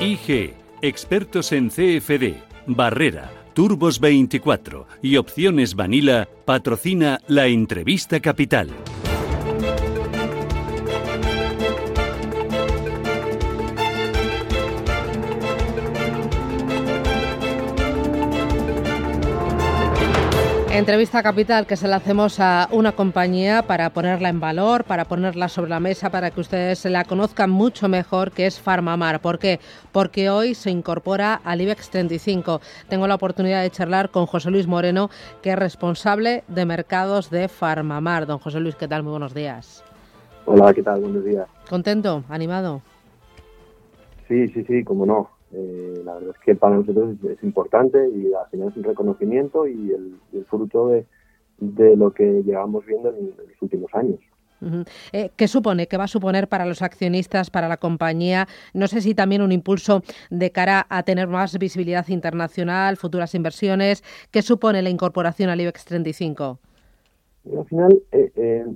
IG, expertos en CFD, Barrera, Turbos 24 y Opciones Vanilla patrocina la entrevista capital. Entrevista capital que se la hacemos a una compañía para ponerla en valor, para ponerla sobre la mesa, para que ustedes la conozcan mucho mejor, que es Farmamar. ¿Por qué? Porque hoy se incorpora al IBEX 35. Tengo la oportunidad de charlar con José Luis Moreno, que es responsable de mercados de Farmamar. Don José Luis, ¿qué tal? Muy buenos días. Hola, ¿qué tal? Buenos días. ¿Contento? ¿Animado? Sí, sí, sí, cómo no. Eh, la verdad es que para nosotros es, importante y al final es un reconocimiento y el, fruto de, lo que llevamos viendo en, los últimos años. Eh, ¿Qué supone? ¿Qué va a suponer para los accionistas, para la compañía? No sé si también un impulso de cara a tener más visibilidad internacional, futuras inversiones. ¿Qué supone la incorporación al IBEX 35? al final, eh,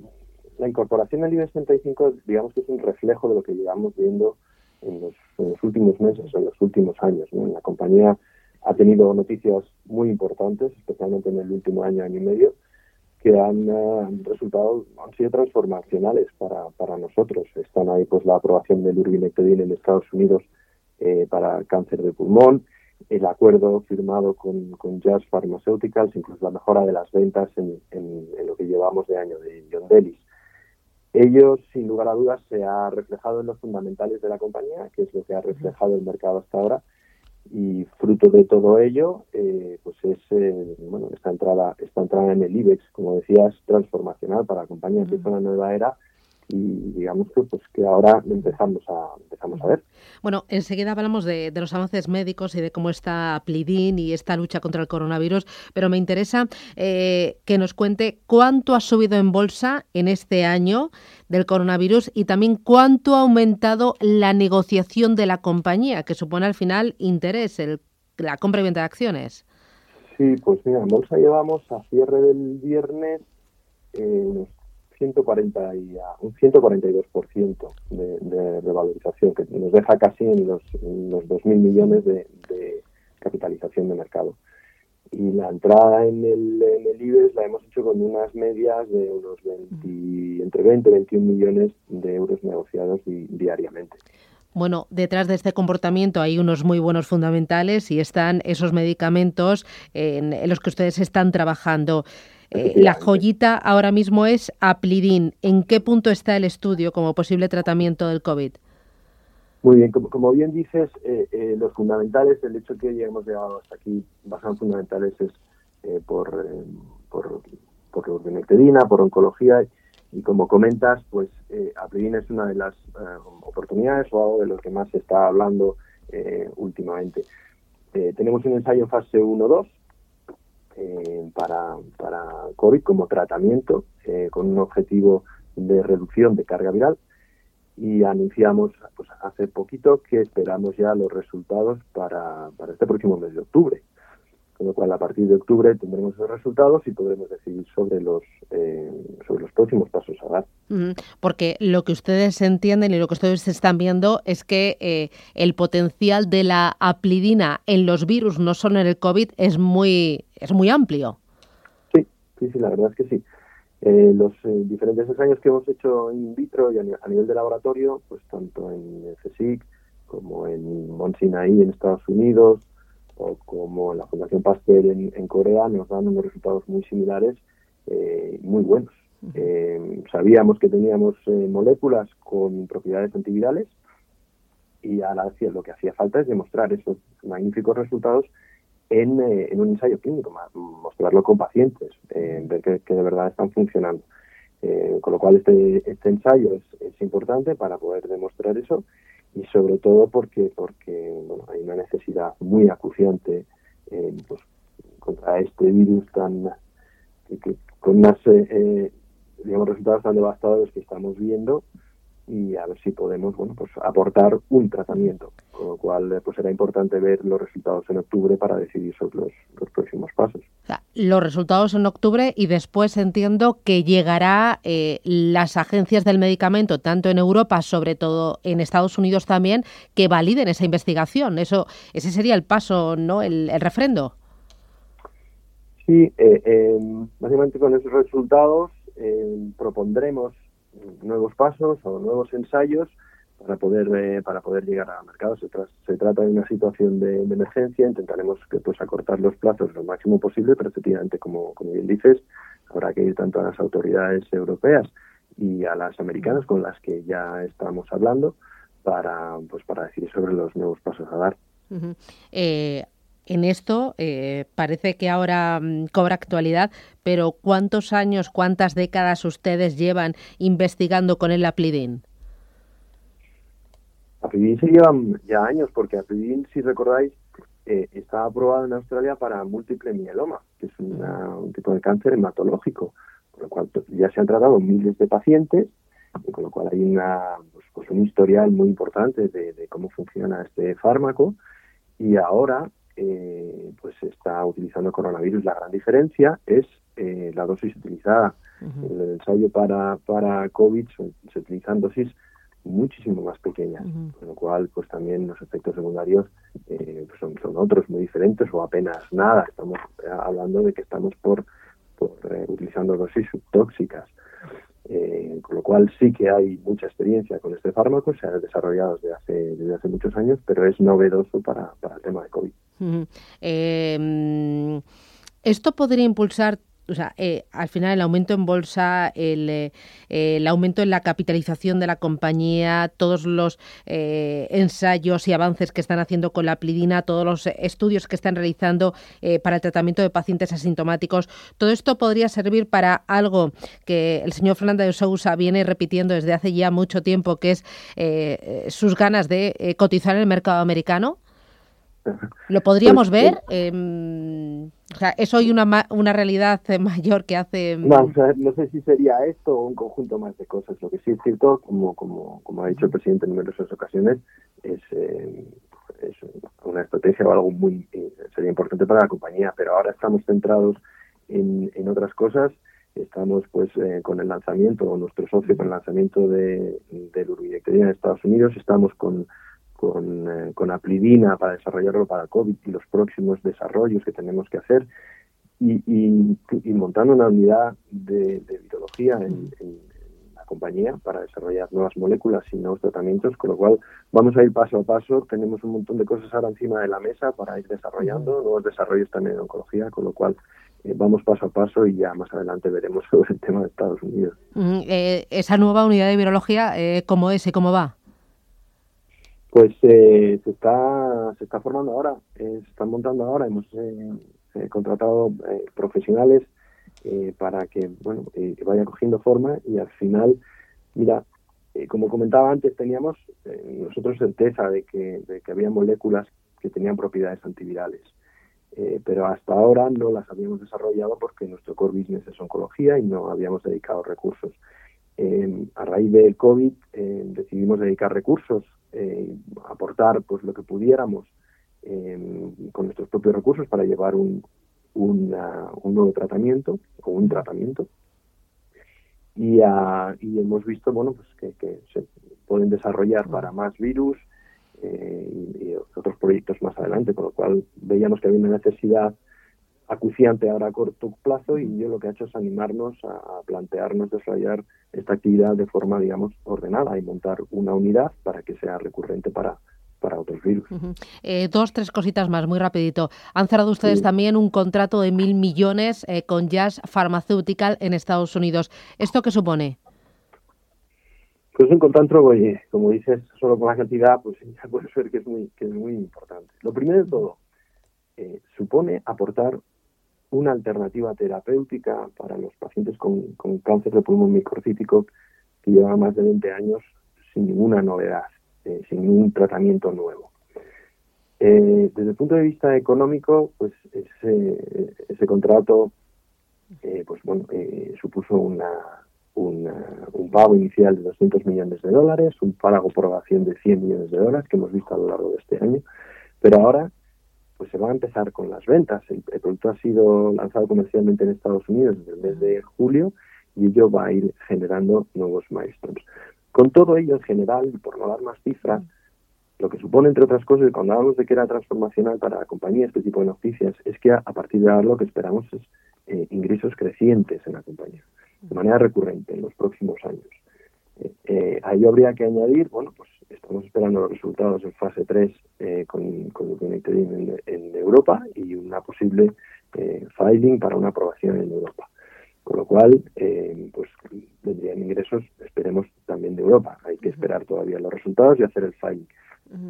la incorporación al IBEX 35, digamos que es un reflejo de lo que llevamos viendo en los, últimos meses, en los últimos años. La compañía ha tenido noticias muy importantes, especialmente en el último año, año y medio, que han eh, resultado, han sido transformacionales para, para nosotros. Están ahí pues la aprobación del urbinectedin en Estados Unidos eh, para cáncer de pulmón, el acuerdo firmado con, con Jazz Pharmaceuticals, incluso la mejora de las ventas en, en, lo que llevamos de año de John Delis. Ello, sin lugar a dudas, se ha reflejado en los fundamentales de la compañía, que es lo que ha reflejado el mercado hasta ahora, y fruto de todo ello, eh, pues es eh, bueno esta entrada, esta entrada en el IBEX, como decías, transformacional para la compañía, que es una nueva era y digamos que pues que ahora empezamos a empezamos a ver. Bueno, enseguida hablamos de, los avances médicos y de cómo está Plidin y esta lucha contra el coronavirus, pero me interesa eh, que nos cuente cuánto ha subido en bolsa en este año del coronavirus y también cuánto ha aumentado la negociación de la compañía, que supone al final interés, el, la compra y venta de acciones. Sí, pues mira, en bolsa llevamos a cierre del viernes eh, unos 140 y un 142% de, de revalorización, que nos deja casi en los, los 2.000 millones de, capitalización de mercado. Y la entrada en el, en el IBEX la hemos hecho con unas medias de unos 20, entre 20 y 21 millones de euros negociados diariamente. Bueno, detrás de este comportamiento hay unos muy buenos fundamentales y están esos medicamentos en, en los que ustedes están trabajando. Eh, la joyita ahora mismo es Aplidin. ¿En qué punto está el estudio como posible tratamiento del COVID? Muy bien, como, bien dices, eh, eh, los fundamentales, el hecho que hayamos llegado hasta aquí, bastante fundamentales es por, por, por por oncología y como comentas, pues Aplidin es una de las oportunidades o algo de lo que más se está hablando últimamente. tenemos un ensayo en fase 1-2 eh, para, para COVID como tratamiento eh, con un objetivo de reducción de carga viral y anunciamos pues, hace poquito que esperamos ya los resultados para, para este próximo mes de octubre. Con lo cual, a partir de octubre tendremos esos resultados y podremos decidir sobre los, eh, sobre los próximos pasos a dar. Porque lo que ustedes entienden y lo que ustedes están viendo es que eh, el potencial de la aplidina en los virus, no solo en el COVID, es muy, es muy amplio. Sí, sí, sí, la verdad es que sí. Eh, los diferentes ensayos que hemos hecho in vitro y a, nivel de laboratorio, pues tanto en CSIC como en Mount en Estados Unidos, o como la Fundación Pasteur en, Corea, nos dan unos resultados muy similares, eh, muy buenos. Eh, sabíamos que teníamos eh, moléculas con propiedades antivirales y ahora lo que hacía falta es demostrar esos magníficos resultados en, un ensayo clínico, mostrarlo con pacientes, ver que, de verdad están funcionando. Eh, con lo cual este, este ensayo es, es, importante para poder demostrar eso y sobre todo porque porque bueno, hay una necesidad muy acuciante eh, pues, contra este virus tan que, con unos eh, digamos resultados tan devastadores que estamos viendo y a ver si podemos bueno pues aportar un tratamiento. Con lo cual pues será importante ver los resultados en octubre para decidir sobre los, los próximos pasos. O sea, los resultados en octubre y después entiendo que llegará eh, las agencias del medicamento tanto en Europa sobre todo en Estados Unidos también que validen esa investigación. Eso ese sería el paso no el, el refrendo. Sí eh, eh, básicamente con esos resultados propondremos nuevos pasos o nuevos ensayos para poder eh, para poder llegar al mercado. Se, se, trata de una situación de, emergencia, intentaremos que pues acortar los plazos lo máximo posible, pero efectivamente, como, como bien dices, habrá que ir tanto a las autoridades europeas y a las americanas con las que ya estamos hablando para pues para decidir sobre los nuevos pasos a dar. eh, en esto eh, parece que ahora mm, cobra actualidad, pero ¿cuántos años, cuántas décadas ustedes llevan investigando con el Aplidin? Aplidin se llevan ya años, porque Aplidin, si recordáis, eh, está aprobado en Australia para múltiple mieloma, que es un tipo de cáncer hematológico, con lo cual ya se han tratado miles de pacientes, y con lo cual hay una, pues, pues un historial muy importante de cómo funciona este fármaco, y ahora eh, pues se está utilizando coronavirus. La gran diferencia es eh, la dosis utilizada. Uh -huh. En el ensayo para, para COVID se, utilizan dosis muchísimo más pequeñas, uh -huh. con lo cual pues también los efectos secundarios eh, pues son, son otros muy diferentes o apenas nada. Estamos hablando de que estamos por, por eh, utilizando dosis subtóxicas. Eh, con lo cual sí que hay mucha experiencia con este fármaco, se ha desarrollado desde hace, desde hace muchos años, pero es novedoso para, para el tema de COVID. Eh, ¿Esto podría impulsar o sea, eh, al final el aumento en bolsa, el, eh, aumento en la capitalización de la compañía, todos los eh, ensayos y avances que están haciendo con la plidina, todos los estudios que están realizando eh, para el tratamiento de pacientes asintomáticos, todo esto podría servir para algo que el señor Fernando de Sousa viene repitiendo desde hace ya mucho tiempo, que es sus ganas de cotizar en el mercado americano. ¿Lo podríamos pues, ver? Eh, o sea, ¿es hoy una, una realidad mayor que hace...? No, o sea, no sé si sería esto o un conjunto más de cosas. Lo que sí es cierto, como, como, como ha dicho el presidente en numerosas ocasiones, es, eh, es una estrategia o algo muy... Eh, sería importante para la compañía, pero ahora estamos centrados en, en otras cosas. Estamos pues eh, con el lanzamiento, o nuestro socio con el lanzamiento de, del Uruguayectoría en Estados Unidos, estamos con con, eh, con Aplidina para desarrollarlo para COVID y los próximos desarrollos que tenemos que hacer y, y, y montando una unidad de, de virología en, en, la compañía para desarrollar nuevas moléculas y nuevos tratamientos, con lo cual vamos a ir paso a paso. Tenemos un montón de cosas ahora encima de la mesa para ir desarrollando nuevos desarrollos también en oncología, con lo cual eh, vamos paso a paso y ya más adelante veremos sobre el tema de Estados Unidos. Mm, eh, esa nueva unidad de virología, ¿cómo es y cómo va? Pues eh, se está se está formando ahora, eh, se están montando ahora. Hemos eh, contratado profesionales para que bueno vaya cogiendo forma y al final, mira, como comentaba antes, teníamos nosotros certeza de que, de que había moléculas que tenían propiedades antivirales. pero hasta ahora no las habíamos desarrollado porque nuestro core business es oncología y no habíamos dedicado recursos. A raíz del COVID decidimos dedicar recursos eh, aportar pues lo que pudiéramos con nuestros propios recursos para llevar un, una, un nuevo tratamiento o un tratamiento. Y, uh, y hemos visto bueno pues que, que, se pueden desarrollar para más virus eh, y, y, otros proyectos más adelante con lo cual veíamos que había una necesidad acuciante ahora a corto plazo y yo lo que he hecho es animarnos a, a plantearnos desarrollar esta actividad de forma, digamos, ordenada y montar una unidad para que sea recurrente para, para otros virus. Uh -huh. eh, dos, tres cositas más, muy rapidito. Han cerrado ustedes sí. también un contrato de mil millones eh, con Jazz Pharmaceutical en Estados Unidos. ¿Esto qué supone? Pues un contrato, oye, como dices, solo con la cantidad, pues ya puede ser que es muy, que es muy importante. Lo primero de todo, eh, supone aportar una alternativa terapéutica para los pacientes con, cáncer de pulmón microcítico que lleva más de 20 años sin ninguna novedad, eh, sin ningún tratamiento nuevo. Eh, desde el punto de vista económico, pues ese, contrato eh, pues bueno, supuso una, un pago inicial de 200 millones de dólares, un pago por ovación de 100 millones de dólares que hemos visto a lo largo de este año, pero ahora pues se va a empezar con las ventas. El, producto ha sido lanzado comercialmente en Estados Unidos desde el mes de julio y ello va a ir generando nuevos milestones. Con todo ello, en general, y por no dar más cifras, lo que supone, entre otras cosas, cuando hablamos de que era transformacional para la compañía este tipo de noticias, es que a, partir de ahora lo que esperamos es eh, ingresos crecientes en la compañía de manera recurrente en los próximos años. Eh, eh, a ello habría que añadir, bueno, pues estamos esperando los resultados en fase 3 eh, con, con United en, en, Europa y una posible eh, filing para una aprobación en Europa. Con lo cual, pues vendrían ingresos, esperemos, también de Europa. Hay que esperar todavía los resultados y hacer el filing.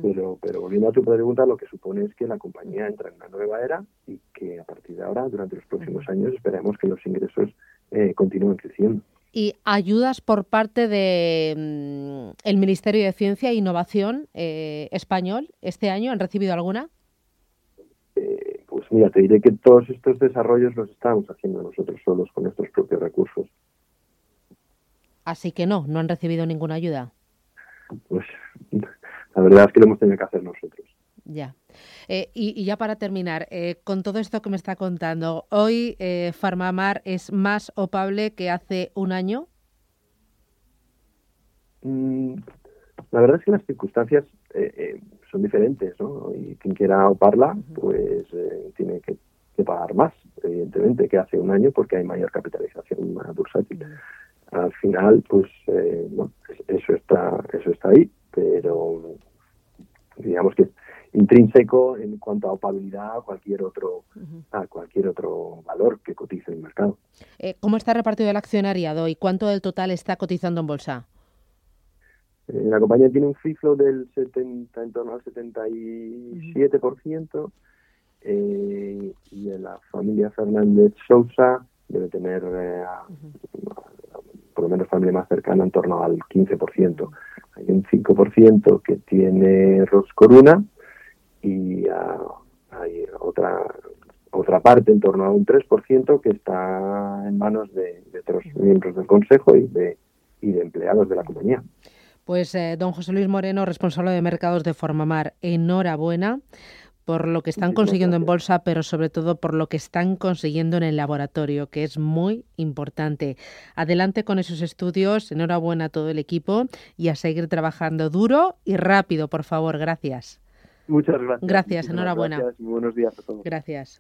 Pero, pero volviendo a tu pregunta, lo que supone es que la compañía entra en una nueva era y que a partir de ahora, durante los próximos años, esperemos que los ingresos eh, continúen creciendo. ¿Y ayudas por parte del mm, Ministerio de Ciencia e Innovación eh, español este año? ¿Han recibido alguna? Eh, pues mira, te diré que todos estos desarrollos los estamos haciendo nosotros solos con nuestros propios recursos. Así que no, no han recibido ninguna ayuda. Pues la verdad es que lo hemos tenido que hacer nosotros. Ya. Eh, y, ya para terminar, eh, con todo esto que me está contando, ¿hoy eh, Farmamar es más opable que hace un año? Mm, la verdad es que las circunstancias son diferentes, ¿no? Y quien quiera oparla, pues tiene que, pagar más, evidentemente, que hace un año, porque hay mayor capitalización bursátil. Al final, pues, eso está, eso está ahí, pero digamos que intrínseco en cuanto a opabilidad a cualquier otro a cualquier otro valor que cotice en el mercado. Eh, ¿Cómo está repartido el accionariado y cuánto del total está cotizando en bolsa? Eh, la compañía tiene un free flow del 70, en torno al 77%, eh, y en la familia Fernández Sousa debe tener por lo menos familia más cercana en torno al 15%. Hay un 5% que tiene Roscoruna y hay otra otra parte en torno a un 3% que está en manos de, otros miembros del Consejo y de, y de empleados de la compañía. Pues eh, don José Luis Moreno, responsable de mercados de Formamar, enhorabuena por lo que están consiguiendo en bolsa, pero sobre todo por lo que están consiguiendo en el laboratorio, que es muy importante. Adelante con esos estudios, enhorabuena a todo el equipo y a seguir trabajando duro y rápido, por favor. Gracias. Muchas gracias. Gracias, enhorabuena. buenos días a todos. Gracias.